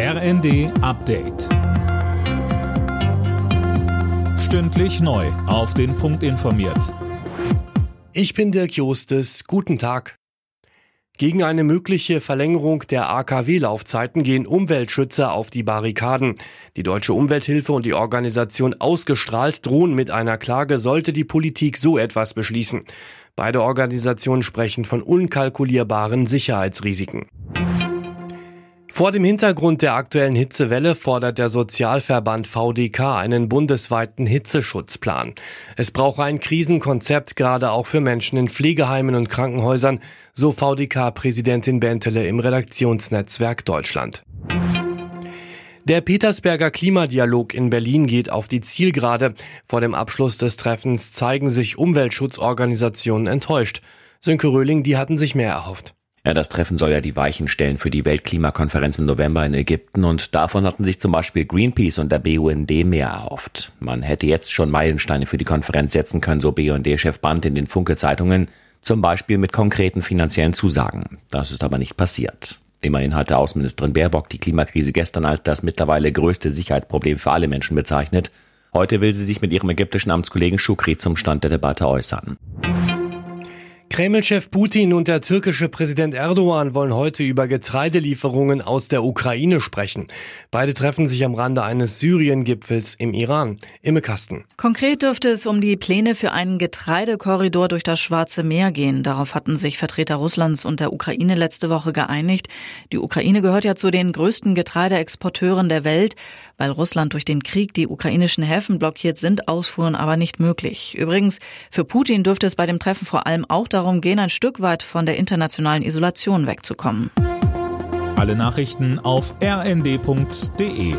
RND Update. Stündlich neu. Auf den Punkt informiert. Ich bin Dirk Jostes. Guten Tag. Gegen eine mögliche Verlängerung der AKW-Laufzeiten gehen Umweltschützer auf die Barrikaden. Die Deutsche Umwelthilfe und die Organisation Ausgestrahlt drohen mit einer Klage, sollte die Politik so etwas beschließen. Beide Organisationen sprechen von unkalkulierbaren Sicherheitsrisiken. Vor dem Hintergrund der aktuellen Hitzewelle fordert der Sozialverband VDK einen bundesweiten Hitzeschutzplan. Es brauche ein Krisenkonzept, gerade auch für Menschen in Pflegeheimen und Krankenhäusern, so VDK-Präsidentin Bentele im Redaktionsnetzwerk Deutschland. Der Petersberger Klimadialog in Berlin geht auf die Zielgerade. Vor dem Abschluss des Treffens zeigen sich Umweltschutzorganisationen enttäuscht. Sönke Röhling, die hatten sich mehr erhofft. Ja, das Treffen soll ja die Weichen stellen für die Weltklimakonferenz im November in Ägypten und davon hatten sich zum Beispiel Greenpeace und der BUND mehr erhofft. Man hätte jetzt schon Meilensteine für die Konferenz setzen können, so BUND-Chef Brandt in den Funke-Zeitungen, zum Beispiel mit konkreten finanziellen Zusagen. Das ist aber nicht passiert. Immerhin hatte Außenministerin Baerbock die Klimakrise gestern als das mittlerweile größte Sicherheitsproblem für alle Menschen bezeichnet. Heute will sie sich mit ihrem ägyptischen Amtskollegen Shukri zum Stand der Debatte äußern. Kreml-Chef Putin und der türkische Präsident Erdogan wollen heute über Getreidelieferungen aus der Ukraine sprechen. Beide treffen sich am Rande eines Syrien-Gipfels im Iran. Imme Kasten. Konkret dürfte es um die Pläne für einen Getreidekorridor durch das Schwarze Meer gehen. Darauf hatten sich Vertreter Russlands und der Ukraine letzte Woche geeinigt. Die Ukraine gehört ja zu den größten Getreideexporteuren der Welt. Weil Russland durch den Krieg die ukrainischen Häfen blockiert, sind Ausfuhren aber nicht möglich. Übrigens, für Putin dürfte es bei dem Treffen vor allem auch darum gehen, ein Stück weit von der internationalen Isolation wegzukommen. Alle Nachrichten auf rnd.de